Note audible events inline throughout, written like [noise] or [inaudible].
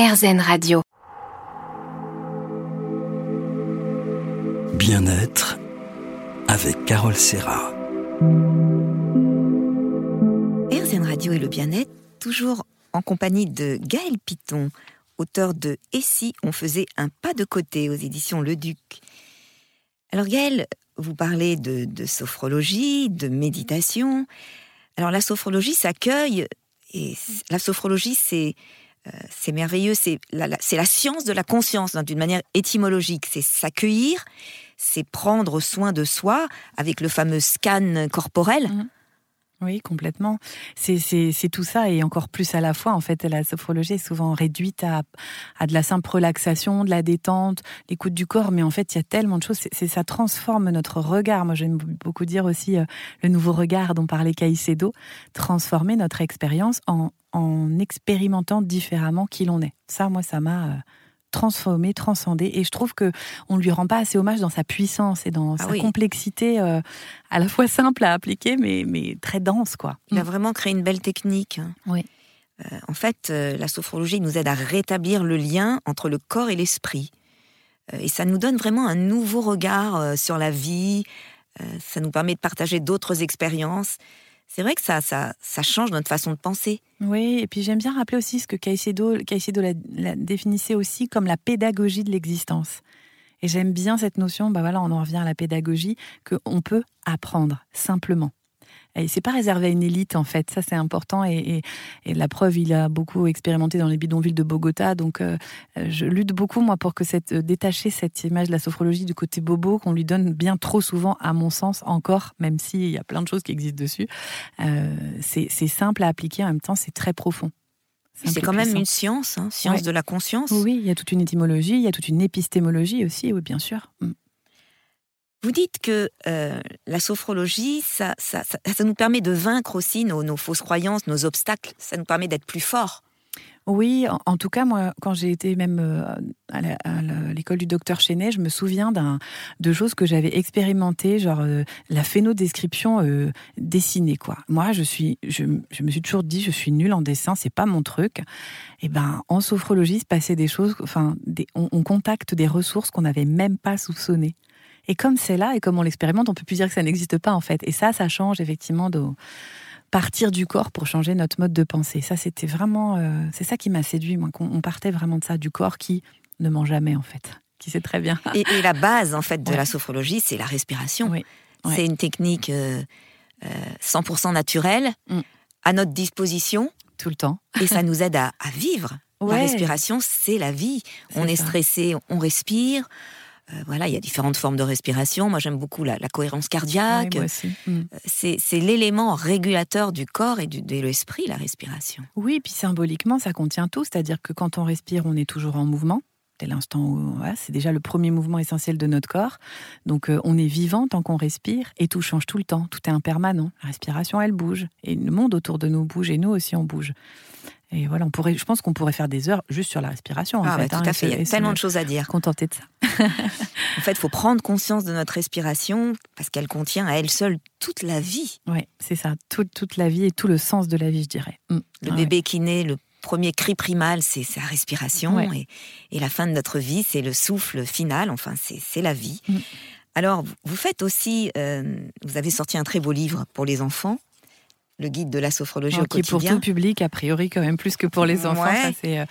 RZN Radio. Bien-être avec Carole Serra. RZN Radio et le bien-être, toujours en compagnie de Gaël Piton, auteur de Et si on faisait un pas de côté aux éditions Le Duc. Alors Gaël, vous parlez de, de sophrologie, de méditation. Alors la sophrologie s'accueille, et la sophrologie c'est euh, c'est merveilleux, c'est la, science de la conscience hein, d'une manière étymologique. C'est s'accueillir, c'est prendre soin de soi avec le fameux scan corporel. Oui, complètement. C'est tout ça et encore plus à la fois. En fait, la sophrologie est souvent réduite à, de la simple relaxation, de la détente, l'écoute du corps. Mais en fait, il y a tellement de choses. C'est ça transforme notre regard. Moi, j'aime beaucoup dire aussi euh, le nouveau regard dont parlait Caicedo, transformer notre expérience en, en expérimentant différemment qui l'on est. Ça, moi, ça m'a euh, transformé, transcendé. Et je trouve que on lui rend pas assez hommage dans sa puissance et dans Ah sa oui. complexité, euh, à la fois simple à appliquer, mais, mais très dense, quoi. Il a vraiment créé une belle technique. hein. Oui. Euh, en fait, euh, la sophrologie nous aide à rétablir le lien entre le corps et l'esprit. Et ça nous donne vraiment un nouveau regard sur la vie. Ça nous permet de partager d'autres expériences. C'est vrai que ça, ça, ça change notre façon de penser. Oui, et puis j'aime bien rappeler aussi ce que Caicedo, Caicedo la, définissait aussi comme la pédagogie de l'existence. Et j'aime bien cette notion, bah voilà, on en revient à la pédagogie, qu'on peut apprendre simplement. Et c'est pas réservé à une élite en fait, ça c'est important et, et- et la preuve, il a beaucoup expérimenté dans les bidonvilles de Bogota, donc euh, je lutte beaucoup moi pour que cette euh, détacher cette image de la sophrologie du côté bobo qu'on lui donne bien trop souvent à mon sens encore, même s'il y a plein de choses qui existent dessus. Euh, c'est simple à appliquer en même temps, c'est très profond. C'est quand même puissant. une science, hein, science Ouais. de la conscience. Oui, il y a toute une étymologie, il y a toute une épistémologie aussi, oui, bien sûr. Mm. Vous dites que euh, la sophrologie, ça, nous permet de vaincre aussi nos, fausses croyances, nos obstacles. Ça nous permet d'être plus forts. Oui, en, tout cas, moi, quand j'ai été même euh, à l'école du docteur Chenet, je me souviens de choses que j'avais expérimentées, genre euh, la phénodescription euh, dessinée. Moi, je me suis toujours dit, je suis nulle en dessin, c'est pas mon truc. Et ben, en sophrologie, se passait des choses, enfin, on, on contacte des ressources qu'on n'avait même pas soupçonnées. Et comme c'est là et comme on l'expérimente, on peut plus dire que ça n'existe pas en fait. Et ça, ça change effectivement de partir du corps pour changer notre mode de pensée. Ça, c'était vraiment, euh, c'est ça qui m'a séduit, moi, qu'on on partait vraiment de ça, du corps qui ne ment jamais en fait, qui sait très bien. Et, et la base, en fait, de [laughs] Ouais. la sophrologie, c'est la respiration. Oui, ouais. C'est une technique euh, euh, 100% naturelle, Mm. à notre disposition, Tout le temps. et ça [laughs] nous aide à, à vivre. La respiration, c'est la vie. On est stressé, on respire. Euh, voilà, il y a différentes formes de respiration. Moi, j'aime beaucoup la, la cohérence cardiaque. Mm. c'est c'est l'élément régulateur du corps et du, de l'esprit, la respiration. Oui, puis symboliquement, ça contient tout. C'est-à-dire que quand on respire, on est toujours en mouvement. Dès l'instant où voilà, c'est déjà le premier mouvement essentiel de notre corps. Donc euh, on est vivant tant qu'on respire et tout change tout le temps. Tout est impermanent. La respiration, elle bouge et le monde autour de nous bouge et nous aussi on bouge. Et voilà, on pourrait, je pense qu'on pourrait faire des heures juste sur la respiration. En Ah, fait, bah, hein, tout à et fait, il y a tellement de choses à dire. Contenter de ça. [laughs] En fait, il faut prendre conscience de notre respiration parce qu'elle contient à elle seule toute la vie. Oui, c'est ça. Tout- toute la vie et tout le sens de la vie, je dirais. Mm. Le Ah bébé qui naît, le premier cri primal, c'est sa respiration. Ouais. Et, et la fin de notre vie, c'est le souffle final. Enfin, c'est la vie. Mm. Alors, vous- vous faites aussi, euh, vous avez sorti un très beau livre pour les enfants, le guide de la sophrologie au qui est pour quotidien. tout public, a priori, quand même plus que pour les enfants. Ouais. Ça, c'est, euh,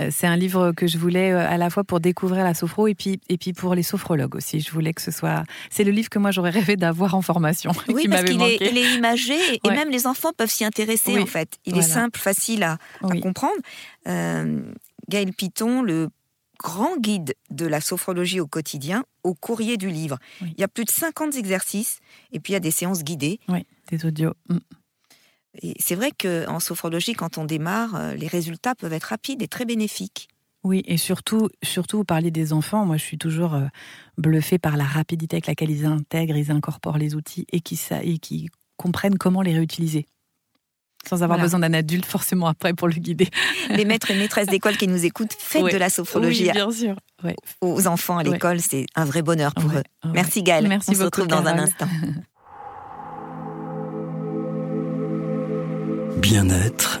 euh, c'est un livre que je voulais euh, à la fois pour découvrir la sophro et puis, et puis pour les sophrologues aussi. Je voulais que ce soit. C'est le livre que moi j'aurais rêvé d'avoir en formation. [laughs] Oui, qui parce qu'il est, il est imagé et Ouais. même les enfants peuvent s'y intéresser Oui, en fait. Il est simple, facile à, comprendre. Euh, Gaël Piton, le grand guide de la sophrologie au quotidien, au courrier du livre. Oui. Il y a plus de 50 exercices et puis il y a des séances guidées. Oui, des audios. Mm. Et c'est vrai qu'en sophrologie, quand on démarre, euh, les résultats peuvent être rapides et très bénéfiques. Oui, et surtout, surtout, vous parliez des enfants. Moi, je suis toujours euh, bluffée par la rapidité avec laquelle ils intègrent, ils incorporent les outils et qui, et qui comprennent comment les réutiliser. Sans avoir Voilà. besoin d'un adulte forcément après pour le guider. [laughs] Les maîtres et maîtresses d'école qui nous écoutent, faites Ouais. de la sophrologie Oui, bien sûr. Ouais. aux enfants à Ouais. l'école. C'est un vrai bonheur pour eux. Merci Gaël. Merci On se retrouve dans un instant. [laughs] Bien-être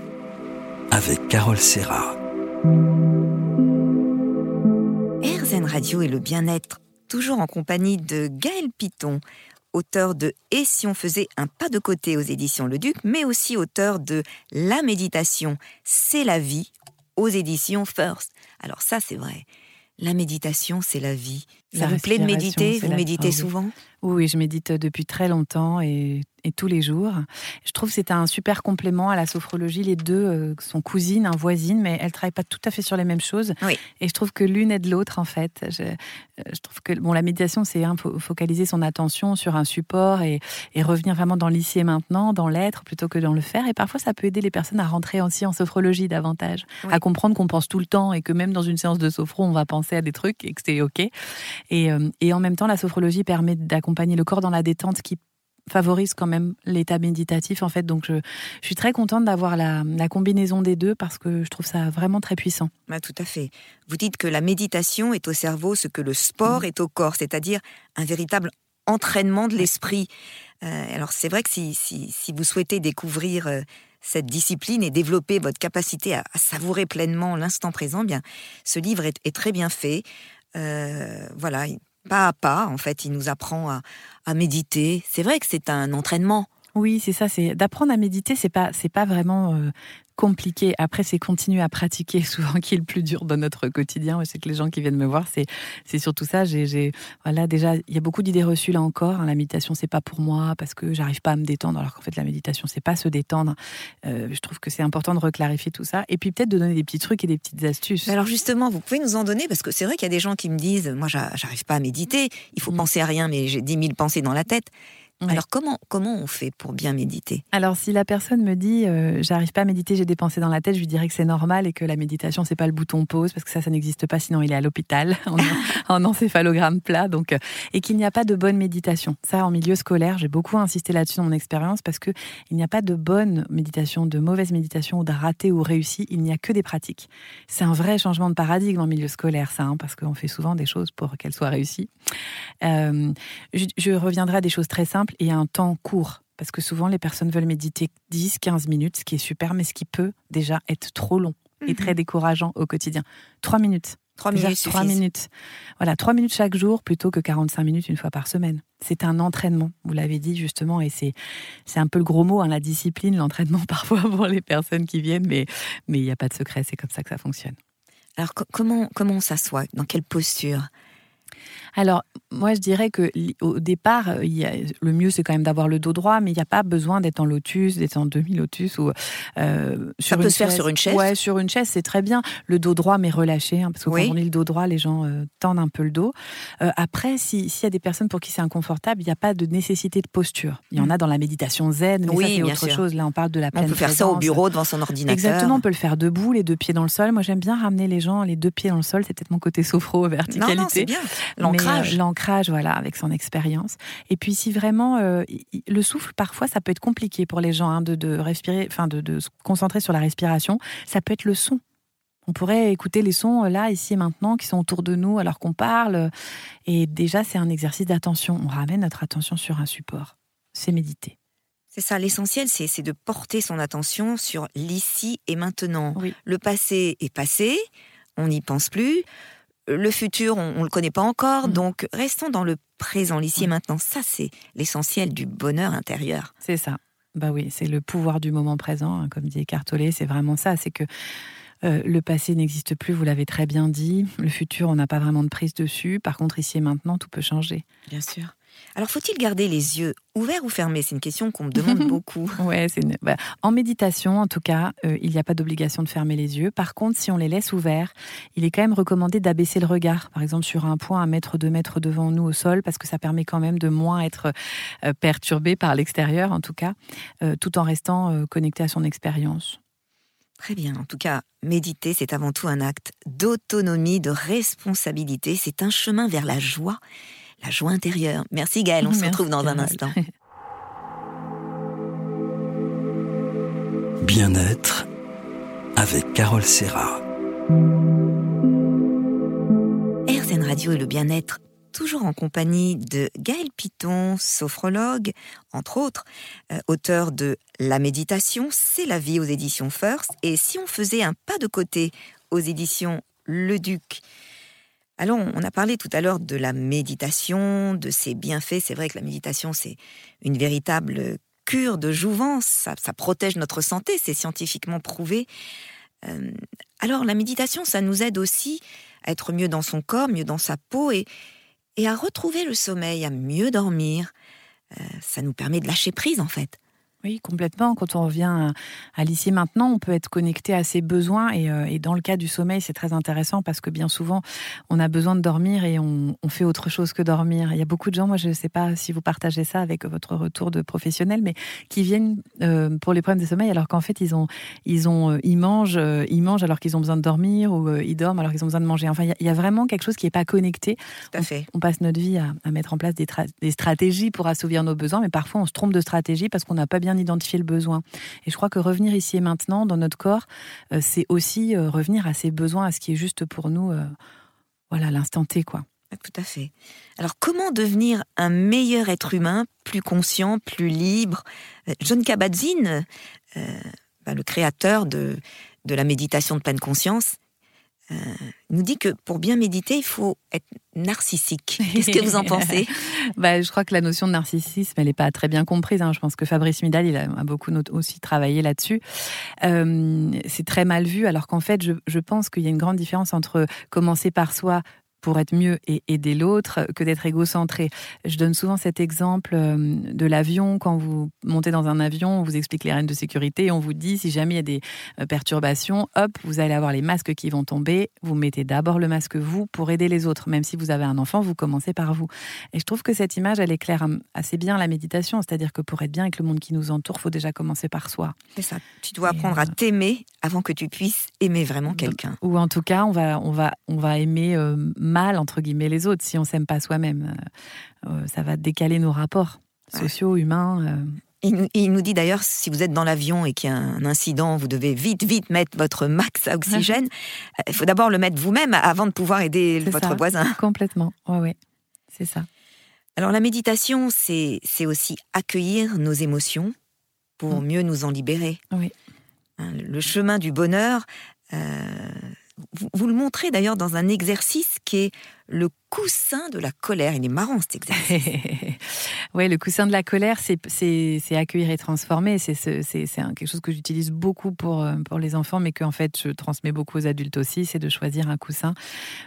avec Carole Serra. RZN Radio et le bien-être, toujours en compagnie de Gaël Piton, auteur de Et si on faisait un pas de côté aux éditions Le Duc, mais aussi auteur de La méditation, c'est la vie aux éditions First. Alors ça, c'est vrai. La méditation, c'est la vie. Ça vous plaît de méditer? Vous méditez souvent? Oui, je médite depuis très longtemps et, et tous les jours. Je trouve que c'est un super complément à la sophrologie. Les deux euh, sont cousines, hein, voisines, mais elles travaillent pas tout à fait sur les mêmes choses. Oui. Et je trouve que l'une aide l'autre, en fait. Je, euh, je trouve que bon, la méditation, c'est hein, fo- focaliser son attention sur un support et, et revenir vraiment dans l'ici et maintenant, dans l'être, plutôt que dans le faire. Et parfois, ça peut aider les personnes à rentrer aussi en sophrologie davantage, Oui. à comprendre qu'on pense tout le temps et que même dans une séance de sophro, on va penser à des trucs et que c'est OK. Et, euh, et en même temps, la sophrologie permet d'accompagner le corps dans la détente qui favorise quand même l'état méditatif en fait donc je, je suis très contente d'avoir la, la combinaison des deux parce que je trouve ça vraiment très puissant Bah, Tout à fait. Vous dites que la méditation est au cerveau ce que le sport est au corps, c'est-à-dire un véritable entraînement de l'esprit. Euh, alors c'est vrai que si, si, si vous souhaitez découvrir euh, cette discipline et développer votre capacité à, à savourer pleinement l'instant présent, bien ce livre est, est très bien fait. Euh, voilà, pas à pas, en fait, il nous apprend à, à méditer. C'est vrai que c'est un entraînement. oui c'est ça c'est d'apprendre à méditer c'est pas c'est pas vraiment euh, compliqué après c'est continuer à pratiquer [laughs] souvent qui est le plus dur dans notre quotidien je sais que les gens qui viennent me voir c'est c'est surtout ça j'ai j'ai- voilà déjà il y a beaucoup d'idées reçues là encore hein. la méditation c'est pas pour moi parce que j'arrive pas à me détendre alors qu'en fait la méditation c'est pas se détendre Euh, je trouve que c'est important de reclarifier tout ça et puis peut-être de donner des petits trucs et des petites astuces Mais alors justement, vous pouvez nous en donner parce que c'est vrai qu'il y a des gens qui me disent, moi j'a- j'arrive pas à méditer, il faut Mm. penser à rien, mais j'ai 10 000 pensées dans la tête. Ouais. Alors comment comment on fait pour bien méditer? Alors, si la personne me dit euh, j'arrive pas à méditer, j'ai des pensées dans la tête, je lui dirais que c'est normal et que la méditation c'est pas le bouton pause parce que ça, ça n'existe pas. Sinon, il est à l'hôpital [laughs] en, en [laughs] encéphalogramme plat. Donc, euh, et qu'il n'y a pas de bonne méditation. Ça, en milieu scolaire, j'ai beaucoup insisté là-dessus dans mon expérience parce que il n'y a pas de bonne méditation, de mauvaise méditation ou de ratée ou réussie. Il n'y a que des pratiques. C'est un vrai changement de paradigme en milieu scolaire, ça, hein, parce qu'on fait souvent des choses pour qu'elles soient réussies. Euh, je, je reviendrai à des choses très simples et à un temps court. Parce que souvent, les personnes veulent méditer 10, 15 minutes, ce qui est super, mais ce qui peut déjà être trop long et très décourageant au quotidien. Trois minutes. Trois Déjà, minutes trois suffisent. minutes. Voilà, trois minutes chaque jour plutôt que 45 minutes une fois par semaine. C'est un entraînement, vous l'avez dit justement, et c'est c'est un peu le gros mot, hein, la discipline, l'entraînement [laughs] parfois pour les personnes qui viennent, mais mais il n'y a pas de secret, c'est comme ça que ça fonctionne. Alors co- comment comment on s'assoit? Dans quelle posture? Alors, moi, je dirais que au départ, euh, il y a- le mieux, c'est quand même d'avoir le dos droit, mais il n'y a pas besoin d'être en lotus, d'être en demi-lotus ou euh, sur peut une se faire sur une chaise Ouais, sur une chaise, c'est très bien. Le dos droit, mais relâché, hein, parce que Oui. quand on est le dos droit, les gens euh, tendent un peu le dos. Euh, après, si- s'il y a des personnes pour qui c'est inconfortable, il n'y a pas de nécessité de posture. Il y en a dans la méditation zen, mais Mm. Oui, ça, c'est autre sûr. chose. Là, on parle de la On pleine peut faire ça au bureau devant son ordinateur. Exactement, on peut le faire debout, les deux pieds dans le sol. Moi, j'aime bien ramener les gens les deux pieds dans le sol. C'est peut-être mon côté sophro, Non, verticalité. non, c'est bien. L'ancrage. L'ancrage, voilà, avec son expérience. Et puis, si vraiment euh, le souffle, parfois, ça peut être compliqué pour les gens hein, de, de respirer, enfin, de, de se concentrer sur la respiration. Ça peut être le son. On pourrait écouter les sons euh, là, ici et maintenant, qui sont autour de nous alors qu'on parle. Et déjà, c'est un exercice d'attention. On ramène notre attention sur un support. C'est méditer. C'est ça, l'essentiel, c'est c'est de porter son attention sur l'ici et maintenant. Oui. Le passé est passé, on n'y pense plus. Le futur, on ne le connaît pas encore, Mhm. donc restons dans le présent, l'ici et maintenant. Ça, c'est l'essentiel du bonheur intérieur. C'est ça. Bah oui, c'est le pouvoir du moment présent, hein, comme dit Eckhart c'est vraiment ça. C'est que euh, le passé n'existe plus, vous l'avez très bien dit. Le futur, on n'a pas vraiment de prise dessus. Par contre, ici et maintenant, tout peut changer. Bien sûr. Alors, faut-il garder les yeux ouverts ou fermés? C'est une question qu'on me demande [laughs] beaucoup. Ouais, une- bah, en méditation, en tout cas, euh, il n'y a pas d'obligation de fermer les yeux. Par contre, si on les laisse ouverts, il est quand même recommandé d'abaisser le regard, par exemple sur un point, un mètre, deux mètres devant nous au sol, parce que ça permet quand même de moins être euh, perturbé par l'extérieur, en tout cas, euh, tout en restant connecté à son expérience. Très bien. En tout cas, méditer, c'est avant tout un acte d'autonomie, de responsabilité. C'est un chemin vers la joie, la joie intérieure. Merci Gaëlle, on se retrouve dans un instant. [laughs] Bien-être avec Carole Serra. RZN Radio et le bien-être, toujours en compagnie de Gaël Piton, sophrologue, entre autres, euh, auteur de La méditation, c'est la vie aux éditions First. Et si on faisait un pas de côté aux éditions Le Duc. Alors, on a parlé tout à l'heure de la méditation, de ses bienfaits. C'est vrai que la méditation, c'est une véritable cure de jouvence. Ça, protège notre santé, c'est scientifiquement prouvé. Euh, alors, la méditation, ça nous aide aussi à être mieux dans son corps, mieux dans sa peau et, à retrouver le sommeil, à mieux dormir. Euh, ça nous permet de lâcher prise, en fait. Oui, complètement. Quand on revient à l'ici maintenant, on peut être connecté à ses besoins. Euh, et, dans le cas du sommeil, c'est très intéressant parce que bien souvent, on a besoin de dormir et on, fait autre chose que dormir. Il y a beaucoup de gens, moi je ne sais pas si vous partagez ça avec votre retour de professionnel, mais qui viennent euh, pour les problèmes de sommeil alors qu'en fait, ils, ont, ils, ont, euh, ils, mangent, ils mangent alors qu'ils ont besoin de dormir ou ils dorment alors qu'ils ont besoin de manger. Enfin, il y, a, vraiment quelque chose qui n'est pas connecté. Tout à fait. On, passe notre vie à, mettre en place des, des stratégies pour assouvir nos besoins, mais parfois on se trompe de stratégie parce qu'on n'a pas bien identifier le besoin. Et je crois que revenir ici et maintenant dans notre corps, euh, c'est aussi euh, revenir à ses besoins, à ce qui est juste pour nous, euh, voilà, l'instant T, quoi. Ah, tout à fait. Alors, comment devenir un meilleur être humain, plus conscient, plus libre? John Kabat-Zinn, bah, le créateur de, de la méditation de pleine conscience, euh, nous dit que pour bien méditer, il faut être narcissique. [laughs] Qu'est-ce que vous en pensez? Bah, Je crois que la notion de narcissisme, elle n'est pas très bien comprise. Hein. Je pense que Fabrice Midal, il a beaucoup aussi travaillé là-dessus. Euh, c'est très mal vu, alors qu'en fait, je, je pense qu'il y a une grande différence entre commencer par soi, pour être mieux et aider l'autre que d'être égocentré. Je donne souvent cet exemple euh, de l'avion. Quand vous montez dans un avion, on vous explique les règles de sécurité et on vous dit si jamais il y a des euh, perturbations, hop, vous allez avoir les masques qui vont tomber. Vous mettez d'abord le masque vous pour aider les autres. Même si vous avez un enfant, vous commencez par vous. Et je trouve que cette image, elle éclaire assez bien la méditation. C'est-à-dire que pour être bien avec le monde qui nous entoure, faut déjà commencer par soi. C'est ça. Tu dois apprendre à euh, t'aimer avant que tu puisses aimer vraiment quelqu'un. Ou en tout cas, on va, on va, on va aimer mal, entre guillemets, les autres si on s'aime pas soi-même. Euh, euh, ça va décaler nos rapports sociaux, humains. Euh. Il nous, dit d'ailleurs, si vous êtes dans l'avion et qu'il y a un incident, vous devez vite, vite mettre votre max à oxygène. [laughs] Il faut d'abord le mettre vous-même avant de pouvoir aider votre voisin. Complètement, oui, oui, c'est ça. Alors la méditation, c'est aussi accueillir nos émotions pour mm. mieux nous en libérer. Oui. Hein, le chemin du bonheur, vous, le montrez d'ailleurs dans un exercice qui est le coussin de la colère. Il est marrant cet exercice. [laughs] oui, le coussin de la colère, c'est accueillir et transformer. C'est quelque chose que j'utilise beaucoup pour, euh, les enfants, mais que fait je transmets beaucoup aux adultes aussi. C'est de choisir un coussin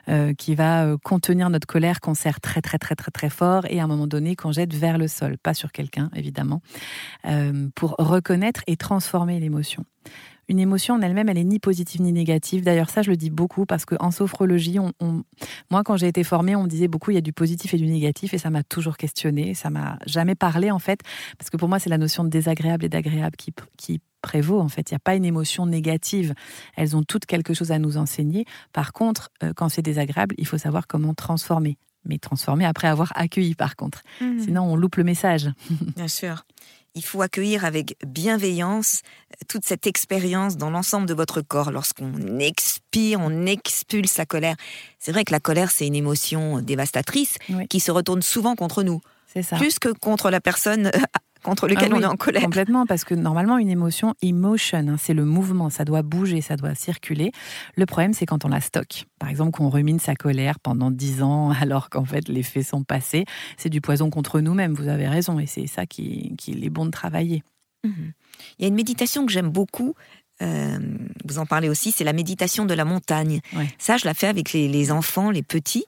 euh, qui va euh, contenir notre colère qu'on serre très très très très très fort et à un moment donné qu'on jette vers le sol, pas sur quelqu'un évidemment, pour reconnaître et transformer l'émotion une émotion en elle-même, elle est ni positive ni négative. D'ailleurs, ça, je le dis beaucoup parce qu'en sophrologie, on, moi, quand j'ai été formée, on me disait beaucoup il y a du positif et du négatif et ça m'a toujours questionné. Ça m'a jamais parlé, en fait, parce que pour moi, c'est la notion de désagréable et d'agréable qui, qui prévaut. En fait, il n'y a pas une émotion négative. Elles ont toutes quelque chose à nous enseigner. Par contre, euh, quand c'est désagréable, il faut savoir comment transformer mais transformer après avoir accueilli par contre. Mmh. Sinon, on loupe le message. Bien sûr il faut accueillir avec bienveillance euh, toute cette expérience dans l'ensemble de votre corps. Lorsqu'on expire, on expulse la colère. C'est vrai que la colère, c'est une émotion dévastatrice qui se retourne souvent contre nous. Plus que contre la personne [laughs] contre lequel ah on est en colère. Complètement, parce que normalement, une émotion, emotion, hein, c'est le mouvement, ça doit bouger, ça doit circuler. Le problème, c'est quand on la stocke. Par exemple, qu'on rumine sa colère pendant dix ans, [laughs] alors qu'en fait, les faits sont passés. C'est du poison contre nous-mêmes, vous avez raison, et c'est ça qui, qui est bon de travailler. Mhm. Il y a une méditation que j'aime beaucoup, euh, vous en parlez aussi, c'est la méditation de la montagne. Ça, je la fais avec les, enfants, les petits.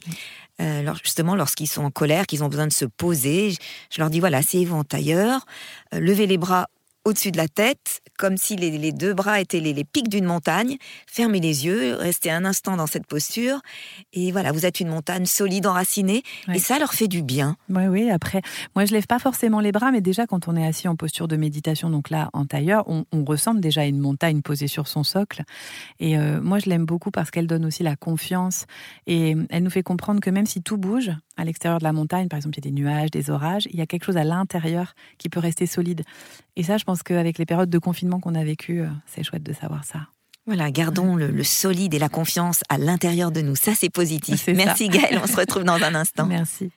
Euh, justement, lorsqu'ils sont en colère, qu'ils ont besoin de se poser, je leur dis voilà, asseyez-vous en tailleur, euh, levez les bras au-dessus de la tête, comme si les, deux bras étaient les, pics d'une montagne. Fermez les yeux, restez un instant dans cette posture. Et voilà, vous êtes une montagne solide, enracinée. Et ça leur fait du bien. Oui, oui. Après, moi, je lève pas forcément les bras, mais déjà, quand on est assis en posture de méditation, donc là, en tailleur, on, ressemble déjà à une montagne posée sur son socle. Et euh, moi, je l'aime beaucoup parce qu'elle donne aussi la confiance. Et elle nous fait comprendre que même si tout bouge, à l'extérieur de la montagne, par exemple, il y a des nuages, des orages, il y a quelque chose à l'intérieur qui peut rester solide. Et ça, je pense qu'avec les périodes de confinement qu'on a vécues, euh, c'est chouette de savoir ça. Voilà, gardons le, solide et la confiance à l'intérieur de nous. Ça, c'est positif. Merci Gaëlle, on se retrouve dans un instant. [laughs] Merci.